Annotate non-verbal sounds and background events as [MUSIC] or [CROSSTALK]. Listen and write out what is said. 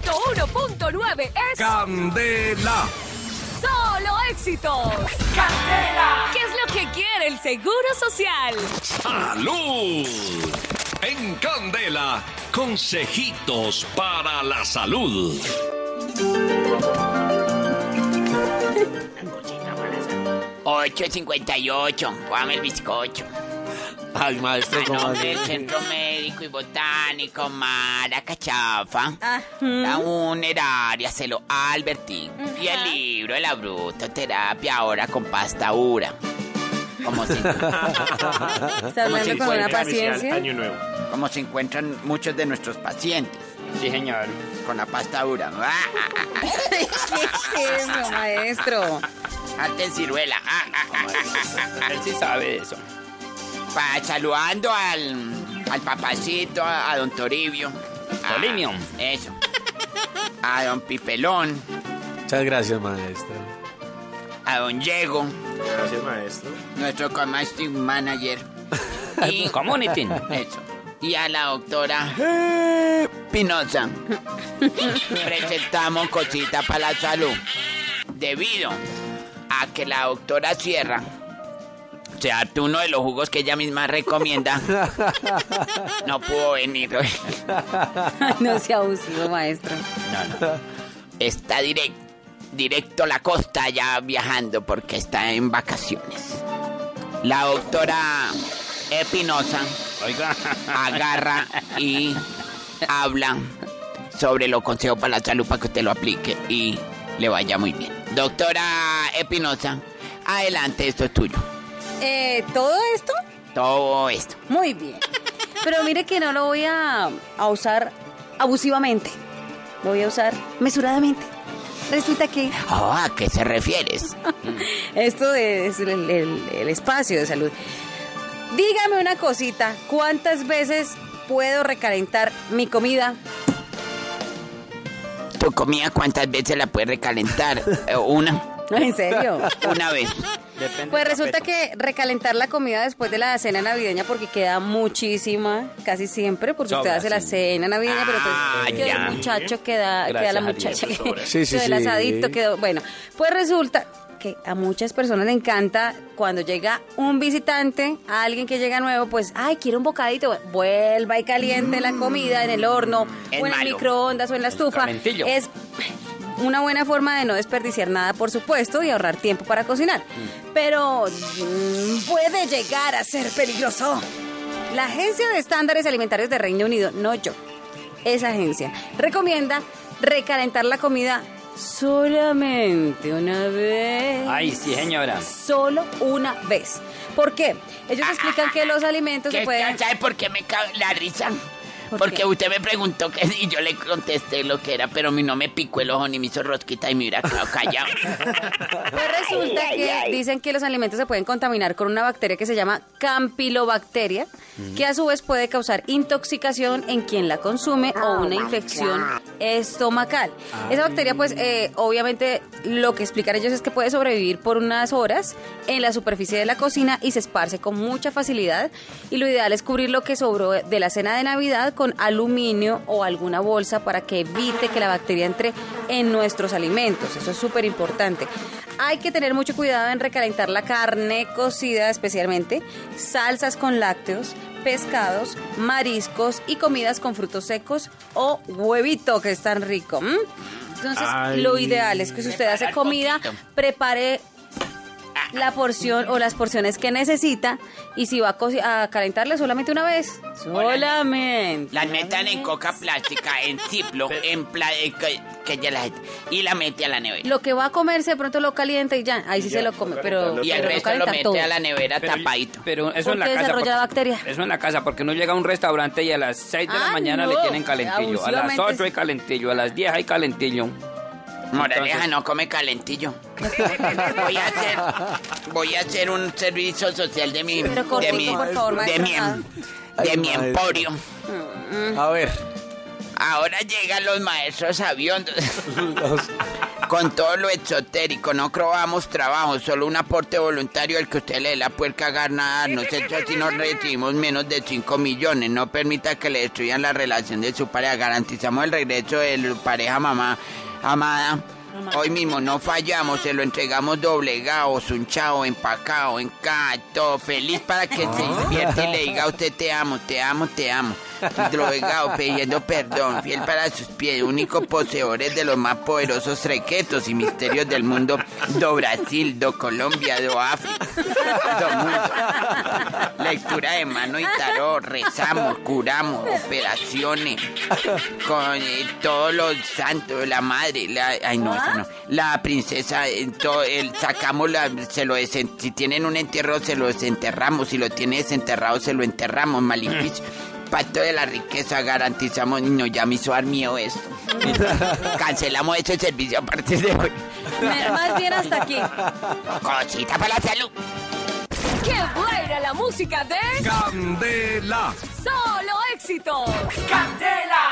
101.9 es Candela. solo éxitos. ¡Candela! ¿Qué es lo que quiere el Seguro Social? Salud. En Candela, consejitos para la salud. 8.58, Juame el bizcocho. Ay, maestro, A ¿cómo nombre del así? Centro Médico y Botánico Mara Cachafa, la funeraria Celo Albertín y el libro de la brutoterapia ahora con pasta ura. Como se, Está hablando con una paciencia. Año nuevo. como se encuentran muchos de nuestros pacientes Sí, señor. con la pasta ura. [LAUGHS] Ah, ah, ah, ¿Qué es eso, maestro? Arte en ciruela. Ah, ah, ah, ah, ah. Él sí sabe eso. Pa- saludando al, al papacito, a, a don Toribio. a- Tolimio. Eso. A don Pipelón, Muchas gracias, maestro. a don Diego, Gracias, maestro. nuestro community manager. [LAUGHS] Y, Community. eso. Y a la doctora Pinoza. Presentamos cosita para la salud. Debido a que la doctora Sierra se harta uno de los jugos que ella misma recomienda, [LAUGHS] no pudo venir hoy. No sea abusivo, maestro. Está direct, directo a la costa ya viajando porque está en vacaciones. La doctora Espinosa agarra y habla sobre los consejos para la salud para que usted lo aplique y le vaya muy bien. Doctora Espinosa, adelante, esto es tuyo. Eh, ¿Todo esto? Todo esto. Muy bien. Pero mire que no lo voy a, a usar abusivamente. Lo voy a usar mesuradamente. Resulta que Oh, ¿A qué se refieres? [LAUGHS] esto es el, el- el espacio de salud. Dígame una cosita. ¿Cuántas veces puedo recalentar mi comida? ¿Tu comida cuántas veces la puedes recalentar? Eh, Una. [LAUGHS] ¿En serio? Una vez. Depende Pues resulta que recalentar la comida después de la cena navideña porque queda muchísima, casi siempre, porque usted hace la cena navideña, pero Ah, entonces queda ya. el muchacho, queda, Gracias queda la muchacha, eso sobra. Sí, sí, quedó el sí. asadito, quedó, bueno, pues resulta que a muchas personas le encanta cuando llega un visitante, a alguien que llega nuevo, pues, ay, quiero un bocadito, vuelva y caliente la comida en el horno, Es o en el microondas, o en la estufa. Es una buena forma de no desperdiciar nada, por supuesto, y ahorrar tiempo para cocinar. Pero mm, puede llegar a ser peligroso. La Agencia de Estándares Alimentarios de Reino Unido, no yo, esa agencia, recomienda recalentar la comida solamente una vez. Ay, sí, señora. Solo una vez. ¿Por qué? Ellos explican que los alimentos se ¿Qué- pueden... ¿Sabe por qué me cago la risa? ¿Por Porque qué? usted me preguntó que y yo le contesté lo que era, pero a mí no me picó el ojo ni me hizo rosquita y me hubiera quedado callado. [LAUGHS] Pues resulta que dicen que los alimentos se pueden contaminar con una bacteria que se llama campylobacteria, que a su vez puede causar intoxicación en quien la consume o una infección estomacal. Esa bacteria, pues, eh, obviamente, lo que explican ellos es que puede sobrevivir por unas horas en la superficie de la cocina y se esparce con mucha facilidad. Y lo ideal es cubrir lo que sobró de la cena de Navidad con aluminio o alguna bolsa para que evite que la bacteria entre en nuestros alimentos. Eso es súper importante. Hay que tener mucho cuidado en recalentar la carne cocida especialmente, salsas con lácteos, pescados, mariscos y comidas con frutos secos o huevito que es tan rico. Entonces, Ay. lo ideal es que si usted hace comida, poquito. prepare la porción o las porciones que necesita y si va a, co- a calentarle solamente una vez. Solamente. Las metan en coca plástica, en ciplo, en pla eh, que, que ya la y la mete a la nevera. Lo que va a comerse de pronto lo calienta y ya, ahí sí ya, se lo come, pero, y el resto lo calienta mete todo. a la nevera Pero- tapadito. Pero eso en la casa. desarrolla porque- bacteria. Eso en la casa, porque no llega a un restaurante y a las 6 de la Ah, mañana no. le tienen calentillo. A las Abusivamente 8 hay calentillo, a las 10 hay calentillo. Moraleja Entonces- no come calentillo. [LAUGHS] voy a hacer voy a hacer un servicio social de mi de mi favor, de mi, de Ay, mi emporio. A ver. Ahora llegan los maestros aviondos. Los Con todo lo exotérico, no probamos trabajo, solo un aporte voluntario al que usted le dé la puerca ganar. Nosotros si nos recibimos menos de 5 millones. No permita que le destruyan la relación de su pareja. Garantizamos el regreso de su pareja mamá amada. Hoy mismo no fallamos, se lo entregamos doblegado, sunchado, empacado, en todo feliz para que se despierte y le diga a usted te amo, te amo, te amo. Drogado, pidiendo perdón, fiel para sus pies, único poseedores de los más poderosos trequetos y misterios del mundo, do Brasil, do Colombia, do África, do mundo. Lectura de mano y tarot, rezamos, curamos, operaciones, con eh, todos los santos, la madre, la, ay no, eso no, la princesa, eh, el, sacamos la, se lo desen- si tienen un entierro se lo desenterramos, si lo tiene desenterrado se lo enterramos, maleficio. Pacto de la riqueza, garantizamos, niño, ya me hizo dar miedo esto. [LAUGHS] Cancelamos ese servicio a partir de hoy. Me- Más bien hasta aquí. Cosita para la salud. ¡Qué buena la música de Candela. Solo Éxitos! ¡Candela!